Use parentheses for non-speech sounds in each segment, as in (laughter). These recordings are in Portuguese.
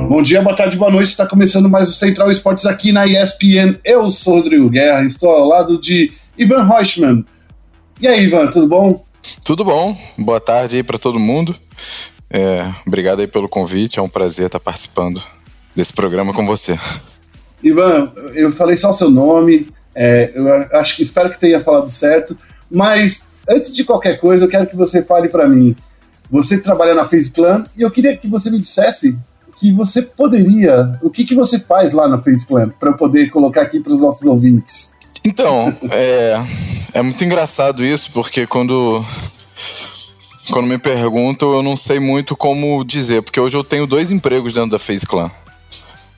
Bom dia, boa tarde, boa noite. Está começando mais o Central Esportes aqui na ESPN. Eu sou o Rodrigo Guerra, estou ao lado de Ivan Reuschmann. E aí, Ivan, tudo bom? Tudo bom. Boa tarde aí para todo mundo. É, obrigado aí pelo convite. É um prazer estar participando desse programa com você. Ivan, eu falei só o seu nome. É, eu acho que espero que tenha falado certo. Mas antes de qualquer coisa, eu quero que você fale para mim. Você trabalha na Face Clan e eu queria que você me dissesse que você poderia. O que, que você faz lá na Face Clan para eu poder colocar aqui para os nossos ouvintes? Então, é, é muito engraçado isso, porque quando. Quando me perguntam, eu não sei muito como dizer, porque hoje eu tenho dois empregos dentro da Face Clan.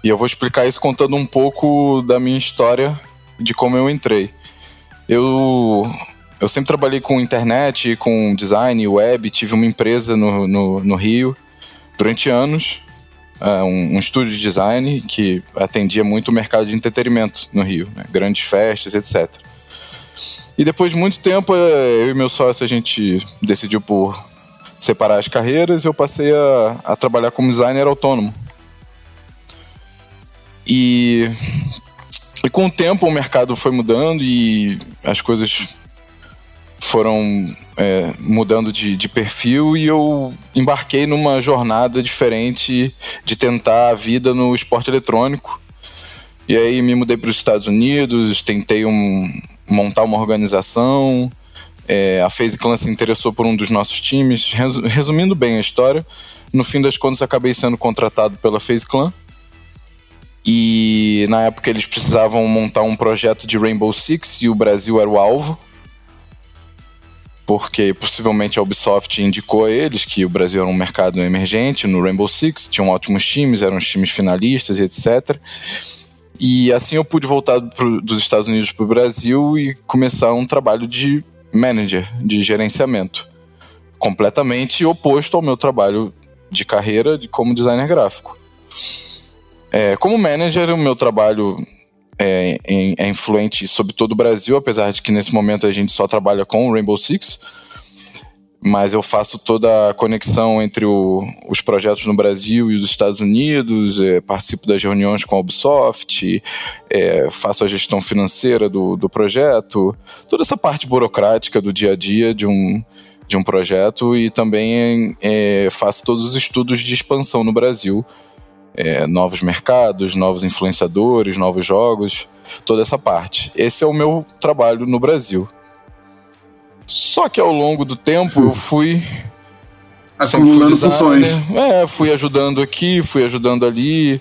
E eu vou explicar isso contando um pouco da minha história, de como eu entrei. Eu, eu sempre trabalhei com internet, com design, web, tive uma empresa no, no, no Rio durante anos uh, um, um, estúdio de design que atendia muito o mercado de entretenimento no Rio, né? grandes festas, etc. E depois de muito tempo, é, eu e meu sócio, a gente decidiu por separar as carreiras e eu passei a, a trabalhar como designer autônomo. E, e com o tempo o mercado foi mudando e as coisas foram é, mudando de, de, perfil e eu embarquei numa jornada diferente de tentar a vida no esporte eletrônico. E aí me mudei para os Estados Unidos, tentei um, montar uma organização. É, a FaZe Clan se interessou por um dos nossos times. Resumindo bem a história, no fim das contas acabei sendo contratado pela FaZe Clan. E na época eles precisavam montar um projeto de Rainbow Six e o Brasil era o alvo porque possivelmente a Ubisoft indicou a eles que o Brasil era um mercado emergente no Rainbow Six, tinham ótimos times, eram os times finalistas e etc. E assim eu pude voltar pro, dos Estados Unidos para o Brasil e começar um trabalho de manager, de gerenciamento, completamente oposto ao meu trabalho de carreira de como designer gráfico. É, como manager, o meu trabalho é, é, influente sobre todo o Brasil, apesar de que nesse momento a gente só trabalha com o Rainbow Six. Mas eu faço toda a conexão entre o, os projetos no Brasil e os Estados Unidos, é, participo das reuniões com a Ubisoft, é, faço a gestão financeira do, do projeto, toda essa parte burocrática do dia a dia de um, de um projeto e também é, faço todos os estudos de expansão no Brasil é, novos mercados, novos influenciadores, novos jogos, toda essa parte. Esse é o meu trabalho no Brasil. Só que ao longo do tempo eu fui acumulando funções. É, fui ajudando aqui, fui ajudando ali.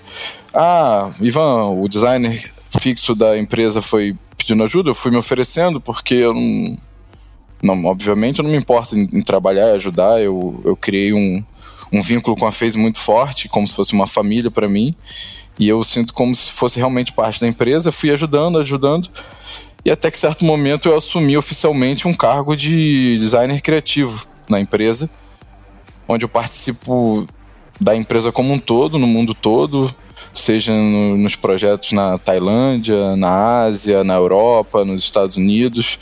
Ah, Ivan, o designer fixo da empresa foi pedindo ajuda, eu fui me oferecendo porque eu não, não obviamente eu não me importo em, em trabalhar e ajudar. Eu, eu criei um, um vínculo com a FaZe muito forte, como se fosse uma família para mim. E eu sinto como se fosse realmente parte da empresa. Fui ajudando, ajudando. E até que certo momento eu assumi oficialmente um cargo de designer criativo na empresa, onde eu participo da empresa como um todo, no mundo todo, seja no, nos projetos na Tailândia, na Ásia, na Europa, nos Estados Unidos,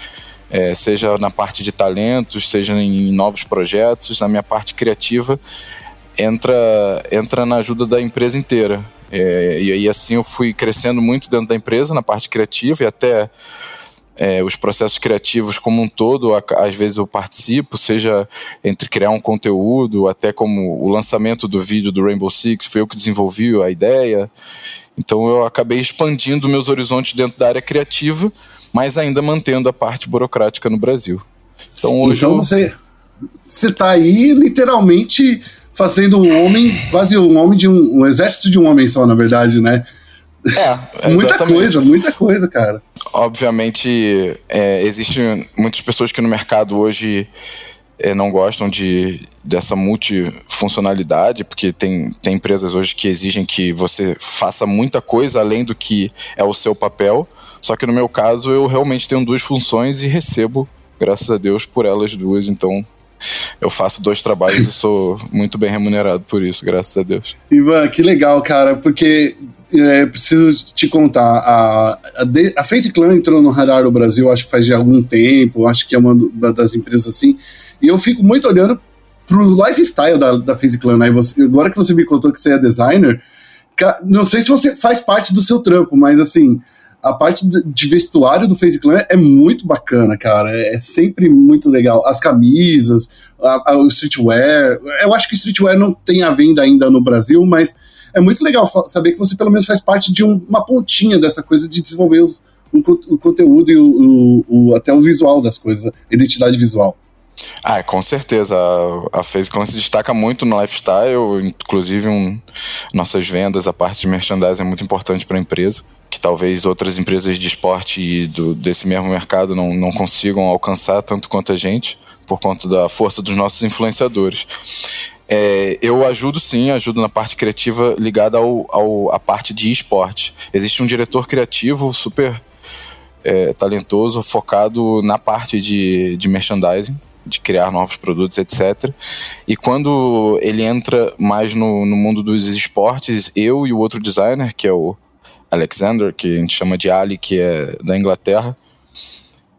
é, seja na parte de talentos, seja em novos projetos, na minha parte criativa entra, entra na ajuda da empresa inteira. É, e aí assim eu fui crescendo muito dentro da empresa, na parte criativa e até é, os processos criativos como um todo, às vezes eu participo, seja entre criar um conteúdo, até como o lançamento do vídeo do Rainbow Six, foi eu que desenvolvi a ideia. Então eu acabei expandindo meus horizontes dentro da área criativa, mas ainda mantendo a parte burocrática no Brasil. Então hoje então, eu... você você está aí literalmente fazendo um homem, quase um homem de um, um exército de um homem só, na verdade, né? É, (laughs) muita coisa, muita coisa, cara. Obviamente, é, existem muitas pessoas que no mercado hoje é, não gostam de, dessa multifuncionalidade, porque tem, tem empresas hoje que exigem que você faça muita coisa além do que é o seu papel. Só que no meu caso, eu realmente tenho duas funções e recebo, graças a Deus, por elas duas. Então, eu faço dois trabalhos e sou muito bem remunerado por isso, graças a Deus. Ivan, que legal, cara, porque é, preciso te contar, a, a, a Fate Clan entrou no radar do Brasil, acho que faz de algum tempo, acho que é uma das empresas assim, e eu fico muito olhando pro lifestyle da, da Face Clan, né? Você, agora que você me contou que você é designer, não sei se você faz parte do seu trampo, mas assim, a parte de vestuário do Face Clan é muito bacana, cara. É, sempre muito legal. As camisas, a, a, o streetwear. Eu acho que o streetwear não tem a venda ainda no Brasil, mas é muito legal saber que você pelo menos faz parte de um, uma pontinha dessa coisa de desenvolver os, o, o, conteúdo e o, o, até o visual das coisas, a identidade visual. Ah, com certeza. A, a FaceClan se destaca muito no lifestyle, inclusive um, nossas vendas, a parte de merchandising é muito importante para a empresa que talvez outras empresas de esporte do, desse mesmo mercado não, não consigam alcançar tanto quanto a gente, por conta da força dos nossos influenciadores. É, eu ajudo sim, ajudo na parte criativa ligada ao, ao, à parte de esporte. Existe um diretor criativo super é, talentoso, focado na parte de, de merchandising, de criar novos produtos, etc. E quando ele entra mais no, no mundo dos esportes, eu e o outro designer, que é o Alexander, que a gente chama de Ali, que é da Inglaterra,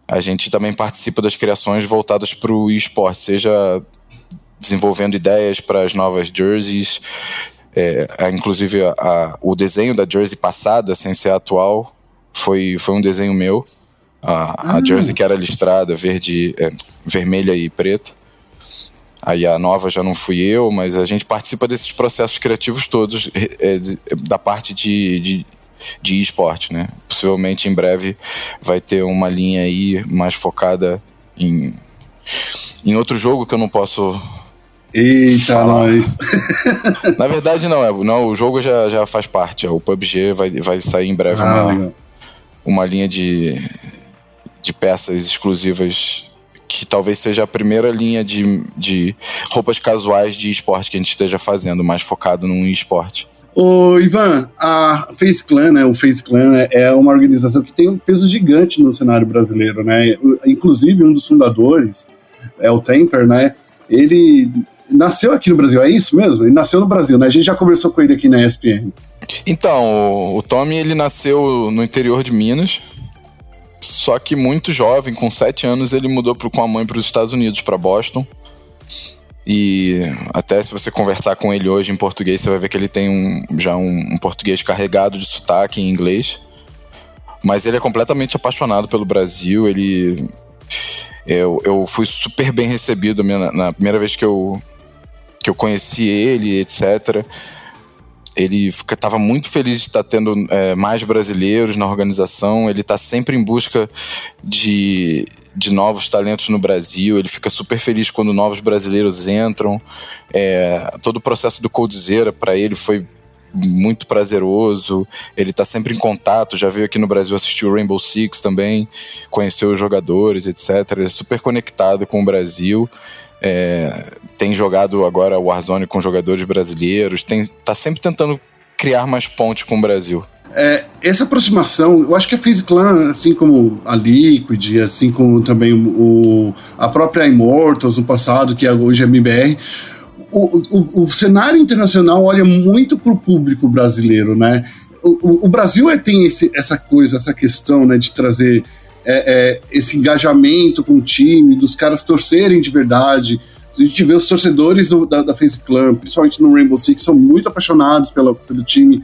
a gente também participa das criações voltadas para o esporte, seja desenvolvendo ideias para as novas jerseys, é, inclusive a, a, o desenho da jersey passada, sem ser atual, foi, foi um desenho meu. A, a ah. jersey que era listrada, verde, é, vermelha e preta. Aí a nova já não fui eu, mas a gente participa desses processos criativos todos, é, da parte de, de de esporte, né? Possivelmente em breve vai ter uma linha aí mais focada em, em outro jogo que eu não posso. Eita, falar. nós! (laughs) Na verdade, não, é, não, o jogo já, já faz parte. O PUBG vai, vai sair em breve ah, uma, uma linha de, de peças exclusivas que talvez seja a primeira linha de, de roupas casuais de esporte que a gente esteja fazendo, mais focado num esporte. Ô, Ivan, a Face Clan, né, o Face Clan né, é uma organização que tem um peso gigante no cenário brasileiro, né? Inclusive, um dos fundadores, é o Temper, né? Ele nasceu aqui no Brasil, é isso mesmo? Ele nasceu no Brasil, né? A gente já conversou com ele aqui na ESPN. Então, o Tommy, ele nasceu no interior de Minas, só que muito jovem, com sete anos, ele mudou com a mãe para os Estados Unidos, para Boston. E até se você conversar com ele hoje em português, você vai ver que ele tem um, já um, um português carregado de sotaque em inglês. Mas ele é completamente apaixonado pelo Brasil. Ele. Eu, eu fui super bem recebido na primeira vez que eu, que eu conheci ele, etc. Ele estava muito feliz de estar tendo é, mais brasileiros na organização. Ele está sempre em busca de, de novos talentos no Brasil, ele fica super feliz quando novos brasileiros entram. É, todo o processo do Coldzera para ele foi muito prazeroso, ele está sempre em contato, já veio aqui no Brasil assistir o Rainbow Six também, conheceu os jogadores, etc. Ele é super conectado com o Brasil. É, tem jogado agora o Warzone com jogadores brasileiros, tem, tá sempre tentando criar mais pontes com o Brasil. É, essa aproximação, eu acho que a Clan, assim como a Liquid, assim como também o, a própria Immortals no passado, que é hoje é MBR, o, o, o cenário internacional olha muito para o público brasileiro, né? O, o Brasil é, tem esse, essa coisa, essa questão né, de trazer é, é, esse engajamento com o time, dos caras torcerem de verdade, a gente vê os torcedores do, da, da Face Clan, principalmente no Rainbow Six, são muito apaixonados pela, pelo time.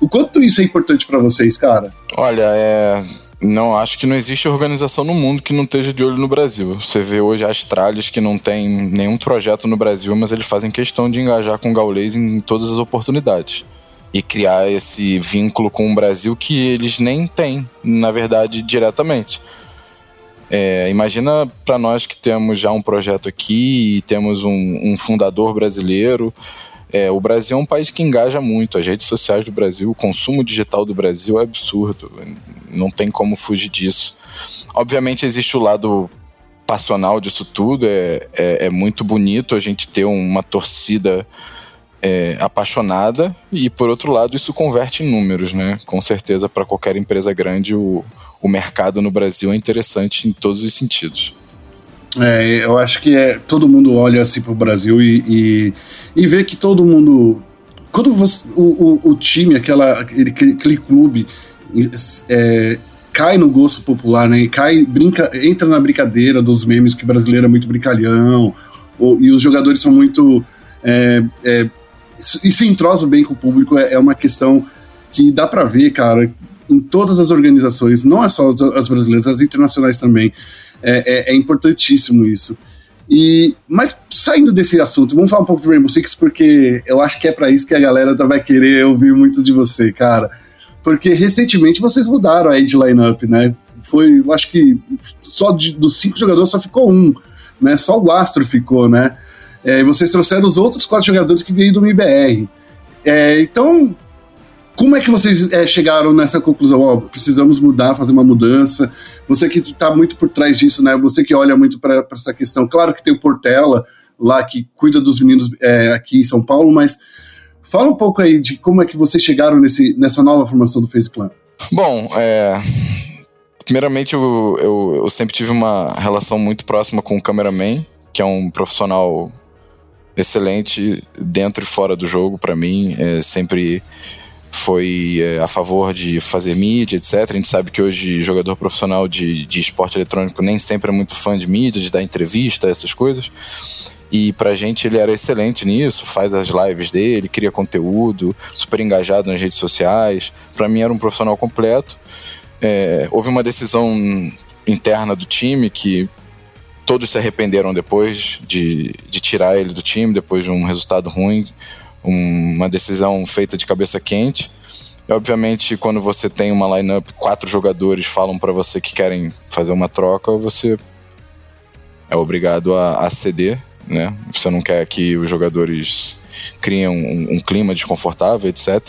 O quanto isso é importante para vocês, cara? Olha, é. Não, acho que não existe organização no mundo que não esteja de olho no Brasil. Você vê hoje Astralis que não tem nenhum projeto no Brasil, mas eles fazem questão de engajar com o Gaulês em todas as oportunidades. E criar esse vínculo com o Brasil que eles nem têm, na verdade, diretamente. É, imagina para nós que temos já um projeto aqui e temos um, um fundador brasileiro. É, o Brasil é um país que engaja muito. As redes sociais do Brasil, o consumo digital do Brasil é absurdo. Não tem como fugir disso. Obviamente existe o lado passional disso tudo. É, é, é muito bonito a gente ter uma torcida é, apaixonada e por outro lado isso converte em números, né? Com certeza para qualquer empresa grande o, o mercado no Brasil é interessante em todos os sentidos. É, eu acho que é, todo mundo olha assim para o Brasil e, e, e, vê que todo mundo. Quando você, o, o, o time, aquela, aquele, aquele clube, é, cai no gosto popular, né? Cai, brinca, entra na brincadeira dos memes que brasileiro é muito brincalhão, e os jogadores são muito. É, é, e se entrosam bem com o público é, é uma questão que dá para ver, cara, em todas as organizações, não é só as brasileiras, as internacionais também. É, é, é, importantíssimo isso. E, mas saindo desse assunto, vamos falar um pouco de Rainbow Six, porque eu acho que é para isso que a galera vai querer ouvir muito de você, cara. Porque recentemente vocês mudaram a age lineup, né? Foi, eu acho que só de, dos cinco jogadores só ficou um, né? Só o Astro ficou, né? É, e vocês trouxeram os outros quatro jogadores que veio do MBR. É, então, como é que vocês é, chegaram nessa conclusão? Ó, precisamos mudar, fazer uma mudança. Você que está muito por trás disso, né? Você que olha muito para essa questão. Claro que tem o Portela lá que cuida dos meninos é, aqui em São Paulo, mas fala um pouco aí de como é que vocês chegaram nesse, nessa nova formação do Face Clan. Bom, é, primeiramente eu, eu, eu sempre tive uma relação muito próxima com o cameraman, que é um profissional excelente dentro e fora do jogo para mim. É, sempre foi é, a favor de fazer mídia, etc. A gente sabe que hoje jogador profissional de, de esporte eletrônico nem sempre é muito fã de mídia, de dar entrevista, essas coisas. E pra gente ele era excelente nisso, faz as lives dele, cria conteúdo, super engajado nas redes sociais. Para mim era um profissional completo. É, houve uma decisão interna do time que todos se arrependeram depois de, de tirar ele do time, depois de um resultado ruim uma decisão feita de cabeça quente. E, obviamente, quando você tem uma lineup, quatro jogadores falam para você que querem fazer uma troca, você é obrigado a, a, ceder, né? Você não quer que os jogadores criem um, um clima desconfortável, etc.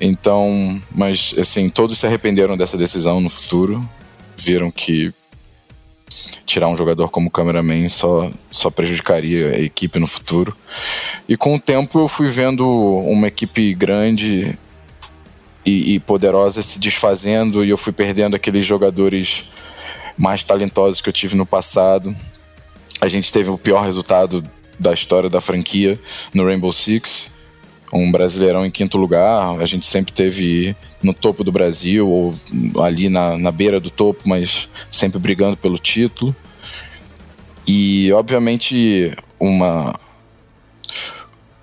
Então, mas assim, todos se arrependeram dessa decisão no futuro, viram que tirar um jogador como cameraman só, só prejudicaria a equipe no futuro. E com o tempo eu fui vendo uma equipe grande e, e poderosa se desfazendo e eu fui perdendo aqueles jogadores mais talentosos que eu tive no passado. A gente teve o pior resultado da história da franquia no Rainbow Six um brasileirão em quinto lugar. A gente sempre teve no topo do Brasil, ou ali na, na beira do topo, mas sempre brigando pelo título. E, obviamente, uma,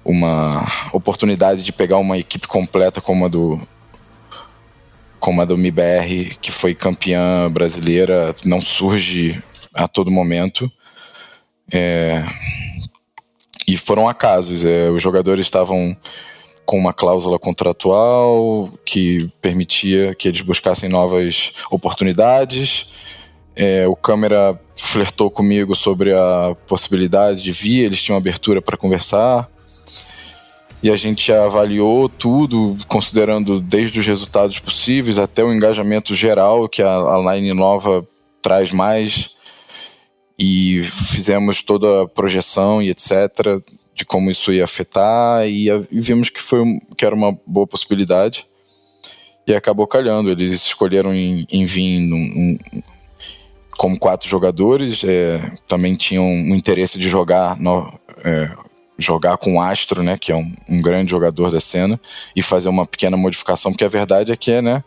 uma oportunidade de pegar uma equipe completa como a do, como a do MIBR, que foi campeã brasileira, não surge a todo momento. É, e foram acasos. É, os jogadores estavam com uma cláusula contratual que permitia que eles buscassem novas oportunidades. É, o câmera flertou comigo sobre a possibilidade de vir, eles tinham abertura para conversar. E a gente avaliou tudo, considerando desde os resultados possíveis até o engajamento geral que a, a line nova traz mais e fizemos toda a projeção e etc de como isso ia afetar e, vimos que foi que era uma boa possibilidade e acabou calhando. Eles escolheram em, em vir num, um, como quatro jogadores é, também tinham um interesse de jogar no, é, jogar com o Astro né que é um, um grande jogador da cena e fazer uma pequena modificação porque a verdade é que é né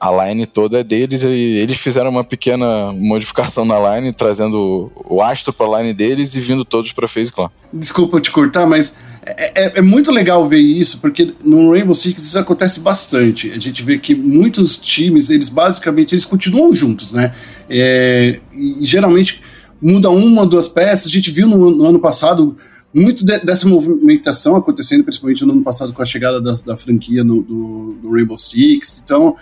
a line toda é deles e eles fizeram uma pequena modificação na line, trazendo o astro para a line deles e vindo todos para FaZe Clan. Desculpa te cortar, mas é, é, é, muito legal ver isso, porque no Rainbow Six isso acontece bastante. A gente vê que muitos times, eles basicamente eles continuam juntos, né? É, e, geralmente muda uma duas peças. A gente viu no, no ano passado muito de, dessa movimentação acontecendo, principalmente no ano passado com a chegada da, da franquia no, do, do Rainbow Six. Então,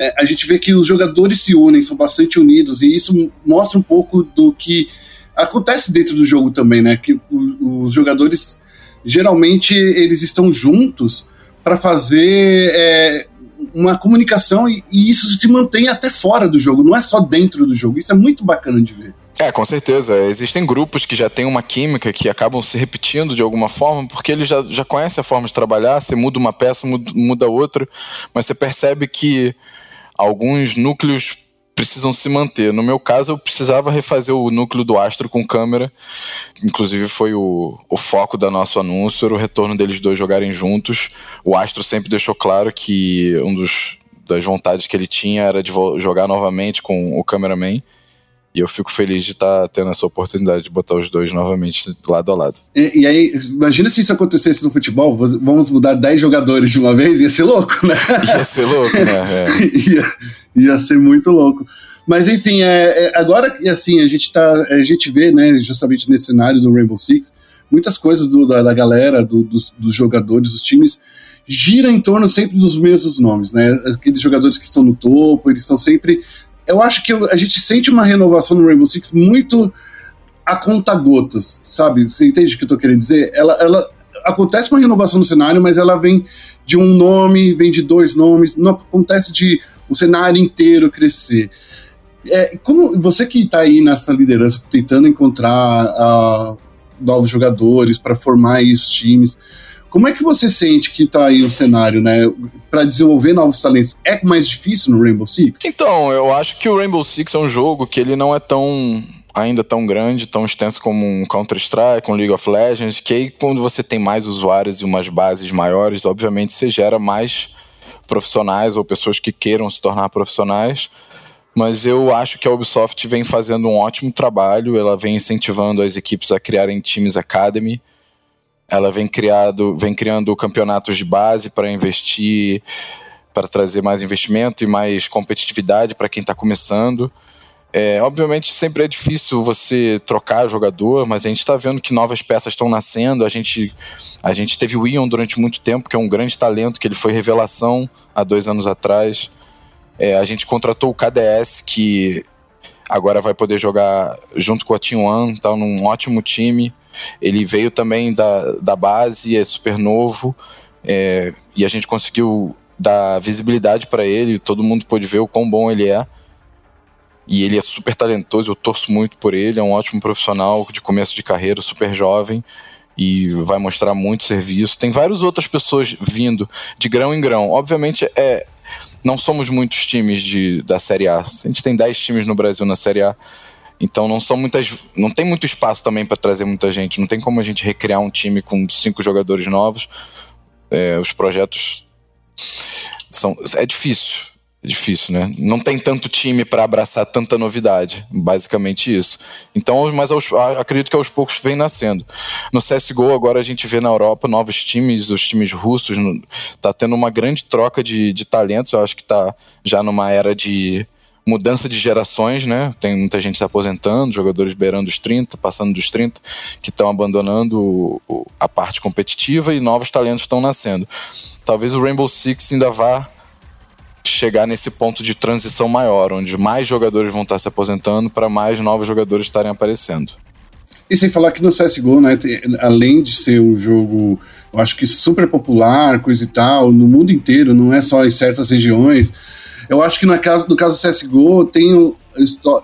é, a gente vê que os jogadores se unem, são bastante unidos, e isso mostra um pouco do que acontece dentro do jogo também, né? Que os, os jogadores geralmente eles estão juntos para fazer é, uma comunicação e, e, isso se mantém até fora do jogo, não é só dentro do jogo. Isso é muito bacana de ver. É, com certeza. Existem grupos que já têm uma química que acabam se repetindo de alguma forma, porque eles já, já conhecem a forma de trabalhar. Você muda uma peça, muda, muda outra, mas você percebe que alguns núcleos precisam se manter. No meu caso, eu precisava refazer o núcleo do Astro com câmera. Inclusive, foi o, o foco da nosso anúncio, era o retorno deles dois jogarem juntos. O Astro sempre deixou claro que um dos das vontades que ele tinha era de jogar novamente com o cameraman. E eu fico feliz de estar tá tendo essa oportunidade de botar os dois novamente lado a lado. E, e, aí, imagina se isso acontecesse no futebol, vamos mudar 10 jogadores de uma vez, ia ser louco, né? (laughs) Ia ser louco, né? (laughs) É. ia, ia ser muito louco. Mas enfim, é, é, agora assim, a gente tá. A gente vê, né, justamente nesse cenário do Rainbow Six, muitas coisas do, da, da, galera, do, dos, dos, jogadores, dos times, gira em torno sempre dos mesmos nomes, né? Aqueles jogadores que estão no topo, eles estão sempre eu acho que a gente sente uma renovação no Rainbow Six muito a conta gotas, sabe? Você entende o que eu tô querendo dizer? Ela, ela acontece uma renovação no cenário, mas ela vem de um nome, vem de dois nomes, não acontece de o cenário inteiro crescer. É, como você que está aí nessa liderança, tentando encontrar uh, novos jogadores para formar os times, como é que você sente que tá aí o cenário, né? Para desenvolver novos talentos, é mais difícil no Rainbow Six? Então, eu acho que o Rainbow Six é um jogo que ele não é tão ainda tão grande, tão extenso como um Counter-Strike, um League of Legends, que aí quando você tem mais usuários e umas bases maiores, obviamente você gera mais profissionais ou pessoas que queiram se tornar profissionais. Mas eu acho que a Ubisoft vem fazendo um ótimo trabalho, ela vem incentivando as equipes a criarem times Academy, ela vem, criado, vem criando campeonatos de base para investir, para trazer mais investimento e mais competitividade para quem está começando. É, obviamente sempre é difícil você trocar jogador, mas a gente está vendo que novas peças estão nascendo. A gente, a gente teve o Ion durante muito tempo, que é um grande talento, que ele foi revelação há dois anos atrás. É, a gente contratou o KDS, que agora vai poder jogar junto com a Team One, está num ótimo time. Ele veio também da, da base, é super novo, é, e a gente conseguiu dar visibilidade para ele, todo mundo pôde ver o quão bom ele é. E ele é super talentoso, eu torço muito por ele, é um ótimo profissional de começo de carreira, super jovem e vai mostrar muito serviço. Tem várias outras pessoas vindo de grão em grão. Obviamente, é, não somos muitos times de, da Série A. A gente tem 10 times no Brasil na Série A. Então não são muitas, não tem muito espaço também para trazer muita gente. Não tem como a gente recriar um time com cinco jogadores novos. É, os projetos são é difícil, difícil, né? Não tem tanto time para abraçar tanta novidade, basicamente isso. Então, mas aos, acredito que aos poucos vem nascendo. No CS:GO agora a gente vê na Europa novos times, os times russos, no, tá tendo uma grande troca de, de talentos. Eu acho que tá já numa era de mudança de gerações, né? Tem muita gente se aposentando, jogadores beirando os 30, passando dos 30, que estão abandonando o, a parte competitiva e novos talentos estão nascendo. Talvez o Rainbow Six ainda vá chegar nesse ponto de transição maior, onde mais jogadores vão estar se aposentando para mais novos jogadores estarem aparecendo. E sem falar que no CSGO, né, além de ser um jogo, eu acho que super popular, coisa e tal, no mundo inteiro, não é só em certas regiões, eu acho que no caso, no caso do CSGO tem o,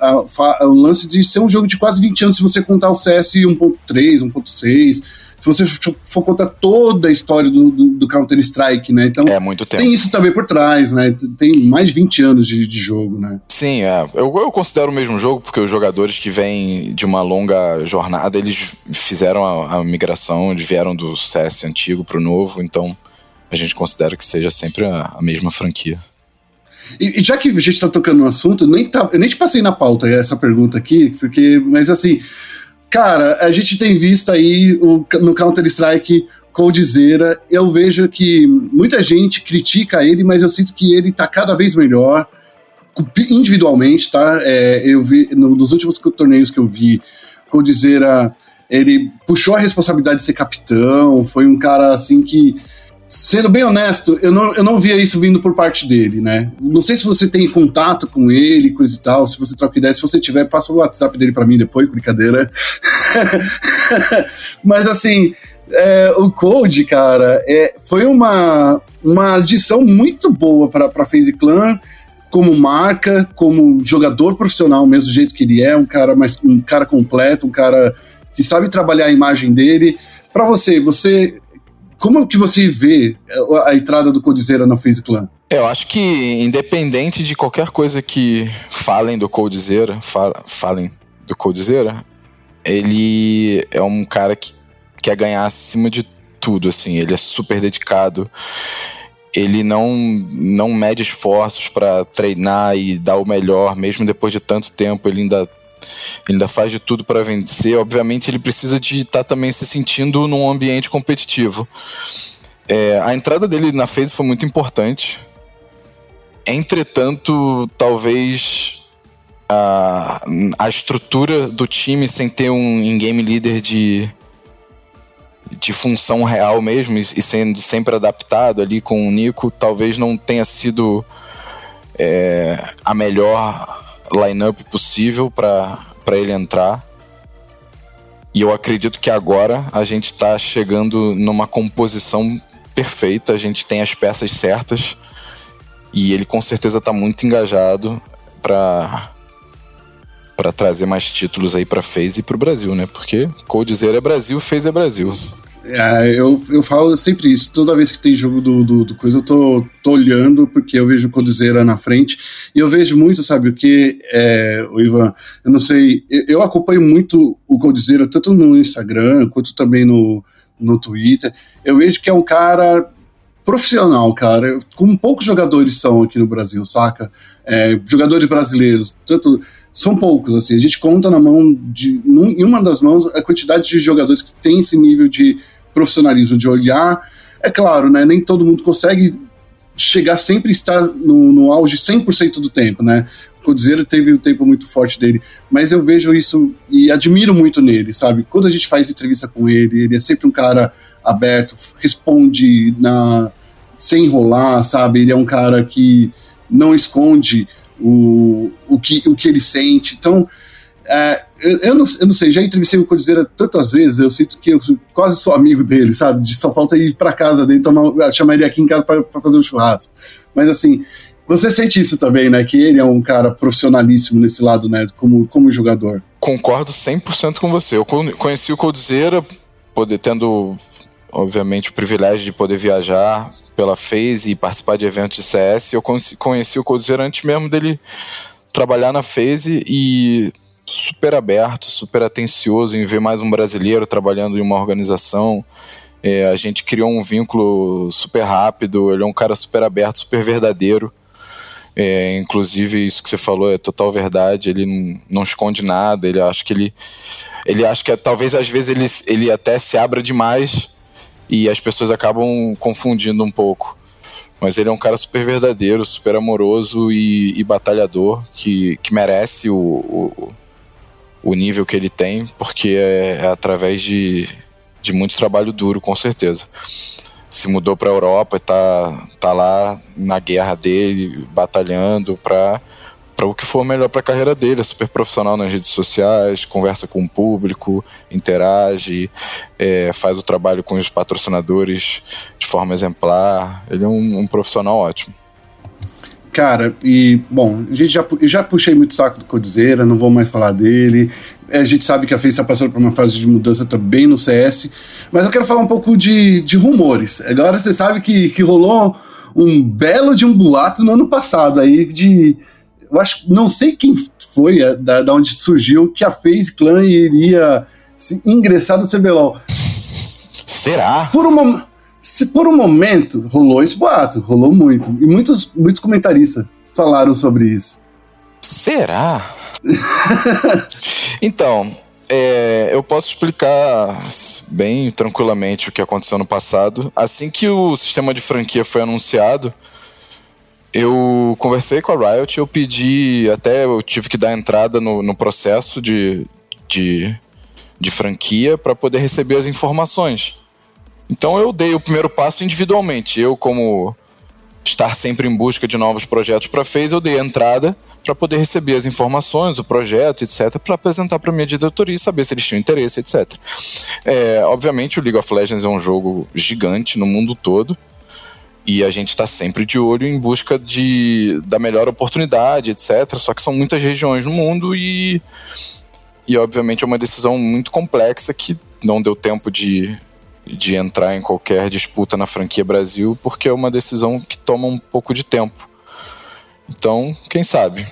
a, o lance de ser um jogo de quase 20 anos se você contar o CS 1.3, 1.6 se você for contar toda a história do, do, do Counter-Strike, né? Então, é muito tempo. tem isso também por trás, né? Tem mais de 20 anos de, de jogo, né? Sim, é. Eu, eu considero o mesmo jogo porque os jogadores que vêm de uma longa jornada, eles fizeram a, a migração, eles vieram do CS antigo pro novo, então a gente considera que seja sempre a, a mesma franquia. E, e, já que a gente está tocando no assunto, nem tá, eu nem te passei na pauta essa pergunta aqui, porque, mas assim, cara, a gente tem visto aí o, no Counter-Strike Coldzera, eu vejo que muita gente critica ele, mas eu sinto que ele está cada vez melhor individualmente, tá? É, eu vi no, nos últimos torneios que eu vi, Coldzera, ele puxou a responsabilidade de ser capitão, foi um cara assim que Sendo bem honesto, eu não, eu não via isso vindo por parte dele, né? Não sei se você tem contato com ele, coisa e tal, se você troca ideia, se você tiver, passa o WhatsApp dele para mim depois, brincadeira. (laughs) Mas assim, é, o Code, cara, é, foi uma, uma adição muito boa para FaZe Clan, como marca, como jogador profissional, mesmo do jeito que ele é, um cara mais um cara completo, um cara que sabe trabalhar a imagem dele. Para você, você como que você vê a entrada do Codizera na FaZe Clan? Eu acho que, independente de qualquer coisa que falem do Codizera, falem do Codizera, ele é um cara que quer ganhar acima de tudo, assim. Ele é super dedicado. Ele não, não mede esforços para treinar e dar o melhor, mesmo depois de tanto tempo. Ele ainda ainda faz de tudo para vencer. Obviamente, ele precisa de estar tá também se sentindo num ambiente competitivo. É, a entrada dele na phase foi muito importante. Entretanto, talvez a, a estrutura do time sem ter um in-game leader de, de função real mesmo e, e, sendo sempre adaptado ali com o Nico, talvez não tenha sido é, a melhor lineup possível para ele entrar. E eu acredito que agora a gente está chegando numa composição perfeita, a gente tem as peças certas e ele com certeza está muito engajado para para trazer mais títulos aí para FaZe e para o Brasil, né? Porque Coldzera é Brasil, FaZe é Brasil. É, eu, eu falo sempre isso. Toda vez que tem jogo do, do, do coisa, eu tô, tô olhando, porque eu vejo o Codizeira na frente. E eu vejo muito, sabe, o que, é, o Ivan, eu não sei, eu, eu acompanho muito o Codizeira, tanto no Instagram, quanto também no, no Twitter. Eu vejo que é um cara profissional, cara, como poucos jogadores são aqui no Brasil, saca? É, jogadores brasileiros, tanto são poucos, assim, a gente conta na mão de, num, em uma das mãos a quantidade de jogadores que tem esse nível de profissionalismo, de olhar. É claro, né? Nem todo mundo consegue chegar sempre estar no, no auge 100% do tempo, né? O Codizero teve um tempo muito forte dele, mas eu vejo isso e admiro muito nele, sabe? Quando a gente faz entrevista com ele, ele é sempre um cara aberto, responde na sem enrolar, sabe? Ele é um cara que não esconde o, o, que, o que ele sente. Então, é, eu, não, eu não sei, já entrevistei o Codizeira tantas vezes, eu sinto que eu quase sou amigo dele, sabe? De só falta ir para casa dele, tomar, chamar ele aqui em casa para fazer um churrasco. Mas assim, você sente isso também, né? Que ele é um cara profissionalíssimo nesse lado, né? Como, como jogador. Concordo 100% com você. Eu conheci o Codizeira, poder, tendo, obviamente, o privilégio de poder viajar pela FaZe e participar de eventos de CS. Eu conheci o Codizeira antes mesmo dele trabalhar na FaZe e super aberto, super atencioso em ver mais um brasileiro trabalhando em uma organização. É, a gente criou um vínculo super rápido, ele é um cara super aberto, super verdadeiro. É, inclusive, isso que você falou é total verdade. Ele não, esconde nada. Ele acha que ele. Ele acha que é, talvez às vezes ele, ele até se abra demais e as pessoas acabam confundindo um pouco. Mas ele é um cara super verdadeiro, super amoroso e, e batalhador, que, que merece o, o, o, nível que ele tem, porque é, é através de, de muito trabalho duro, com certeza. Se mudou para a Europa e tá, tá lá na guerra dele, batalhando para para o que for melhor para a carreira dele. É super profissional nas redes sociais, conversa com o público, interage, é, faz o trabalho com os patrocinadores de forma exemplar. Ele é um, um profissional ótimo. Cara, e bom, a gente já, eu já puxei muito saco do Codizeira, não vou mais falar dele. A gente sabe que a FaZe está passando por uma fase de mudança também no CS, mas eu quero falar um pouco de, de rumores. Agora você sabe que, que rolou um belo de um boato no ano passado aí de eu acho, não sei quem foi, é, da, da onde surgiu, que a FaZe Clan iria se ingressar no CBLOL. Será? Por uma, se por um momento rolou esse boato, rolou muito. E muitos, muitos comentaristas falaram sobre isso. Será? (laughs) então, é, eu posso explicar bem tranquilamente o que aconteceu no passado. Assim que o sistema de franquia foi anunciado, eu conversei com a Riot, eu pedi, até eu tive que dar entrada no, no processo de, de, de franquia para poder receber as informações. Então eu dei o primeiro passo individualmente. Eu, como estar sempre em busca de novos projetos para FaZe, eu dei a entrada para poder receber as informações, o projeto, etc., para apresentar para minha diretoria e saber se eles tinham interesse, etc. É, obviamente, o League of Legends é um jogo gigante no mundo todo. E a gente está sempre de olho em busca de, da melhor oportunidade, etc. Só que são muitas regiões no mundo e, e obviamente, é uma decisão muito complexa que não deu tempo de, de entrar em qualquer disputa na franquia Brasil, porque é uma decisão que toma um pouco de tempo. Então, quem sabe?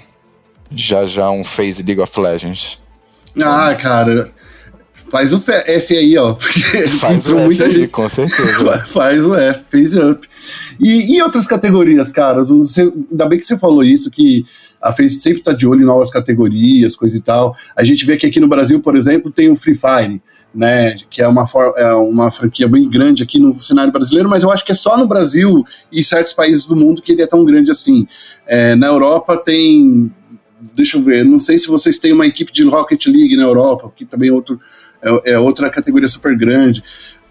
Já já um phase League of Legends. Ah, cara, Faz o F aí, ó. Porque (laughs) faz entrou o muita F gente. com certeza. Faz o F, fez up. E, e outras categorias, cara? Você, ainda bem que você falou isso, que a FaZe sempre está de olho em novas categorias, coisa e tal. A gente vê que aqui no Brasil, por exemplo, tem o Free Fire, né, que é uma, é uma franquia bem grande aqui no cenário brasileiro, mas eu acho que é só no Brasil e certos países do mundo que ele é tão grande assim. É, na Europa tem, deixa eu ver, não sei se vocês têm uma equipe de Rocket League na Europa, que também é, outro, é, é outra categoria super grande.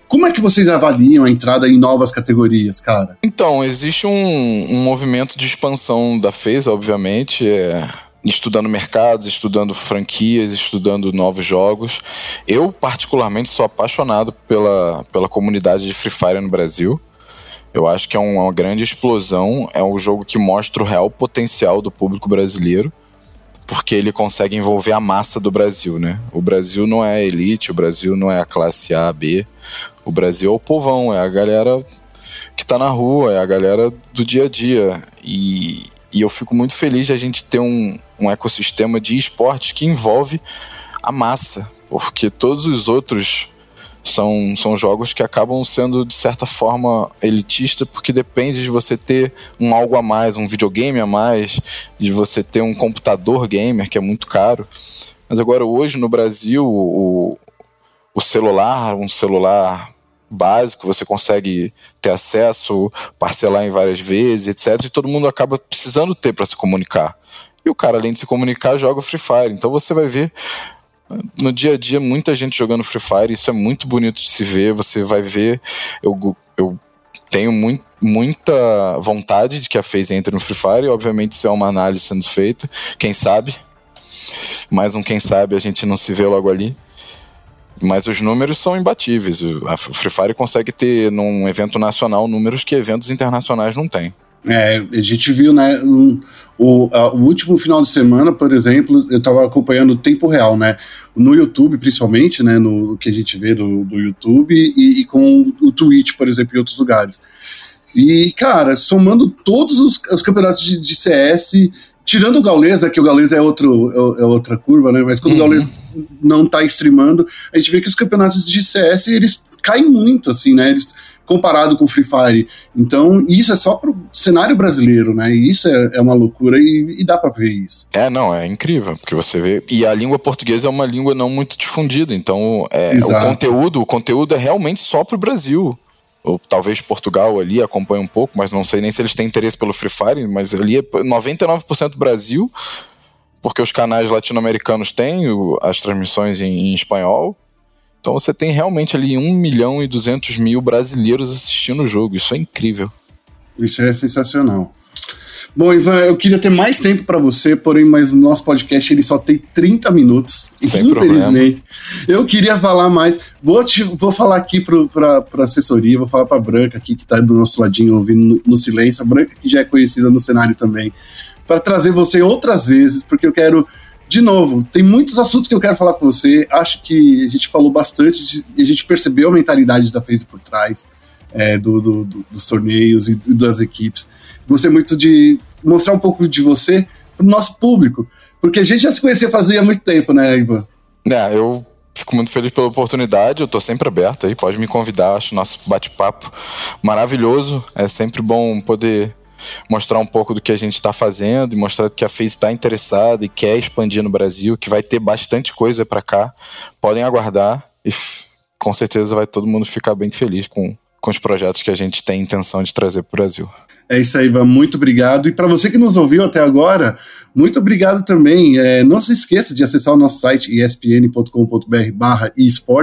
Como é que vocês avaliam a entrada em novas categorias, cara? Então, existe um, um movimento de expansão da FaZe, obviamente, é, estudando mercados, estudando franquias, estudando novos jogos. Eu, particularmente, sou apaixonado pela, pela comunidade de Free Fire no Brasil. Eu acho que é uma grande explosão, é um jogo que mostra o real potencial do público brasileiro, porque ele consegue envolver a massa do Brasil, né? O Brasil não é a elite, o Brasil não é a classe A, B, o Brasil é o povão, é a galera que tá na rua, é a galera do dia a dia. E, e eu fico muito feliz de a gente ter um, um ecossistema de esportes que envolve a massa, porque todos os outros são, são jogos que acabam sendo, de certa forma, elitista, porque depende de você ter um algo a mais, um videogame a mais, de você ter um computador gamer, que é muito caro. Mas agora, hoje, no Brasil, o, o celular, um celular básico, você consegue ter acesso, parcelar em várias vezes, etc. E todo mundo acaba precisando ter para se comunicar. E o cara, além de se comunicar, joga Free Fire. Então você vai ver no dia a dia muita gente jogando Free Fire. Isso é muito bonito de se ver. Você vai ver. Eu, eu tenho muito, muita vontade de que a FaZe entre no Free Fire. Obviamente, isso é uma análise sendo feita. Quem sabe? Mais um quem sabe a gente não se vê logo ali. Mas os números são imbatíveis. A Free Fire consegue ter, num evento nacional, números que eventos internacionais não têm. É, a gente viu, né, um, o, a, o último final de semana, por exemplo, eu estava acompanhando o tempo real, né, no YouTube principalmente, né, no que a gente vê do, do YouTube e, e com o Twitch, por exemplo, em outros lugares. E, cara, somando todos os, os campeonatos de, de, CS, tirando o Gaules, que o Gaules é, outro, é, é, outra curva, né? Mas quando uhum. o Gaules não tá streamando, a gente vê que os campeonatos de CS, eles caem muito, assim, né? Eles, comparado com o Free Fire. Então, isso é só pro cenário brasileiro, né? E isso é, é uma loucura e, e dá para ver isso. É, não, é incrível, porque você vê. E a língua portuguesa é uma língua não muito difundida, então é, o conteúdo, o conteúdo é realmente só pro Brasil ou talvez Portugal ali acompanha um pouco, mas não sei nem se eles têm interesse pelo Free Fire, mas ali é 99% Brasil, porque os canais latino-americanos têm as transmissões em, em, espanhol. Então você tem realmente ali 1 milhão e 200 mil brasileiros assistindo o jogo. Isso é incrível. Isso é sensacional. Bom, Ivan, eu queria ter mais tempo para você, porém, mas o nosso podcast ele só tem 30 minutos. Sem infelizmente. Problema. Eu queria falar mais. Vou, te, vou falar aqui para a assessoria, vou falar para Branca aqui, que está do nosso ladinho ouvindo no, no, silêncio. A Branca, que já é conhecida no cenário também, para trazer você outras vezes, porque eu quero. De novo, tem muitos assuntos que eu quero falar com você. Acho que a gente falou bastante e a gente percebeu a mentalidade da FaZe por trás é, do, do, do, dos torneios e das equipes. Gostei muito de mostrar um pouco de você para o nosso público, porque a gente já se conhecia fazia muito tempo, né, Ivan? É, eu fico muito feliz pela oportunidade, eu estou sempre aberto aí, pode me convidar, acho nosso bate-papo maravilhoso, é sempre bom poder mostrar um pouco do que a gente está fazendo e mostrar que a FaZe está interessada e quer expandir no Brasil, que vai ter bastante coisa para cá. Podem aguardar e com certeza vai todo mundo ficar bem feliz com, com os projetos que a gente tem intenção de trazer para o Brasil. É isso aí, Ivan. Muito obrigado. E para você que nos ouviu até agora, muito obrigado também. É, não se esqueça de acessar o nosso site espn.com.br/barra esportes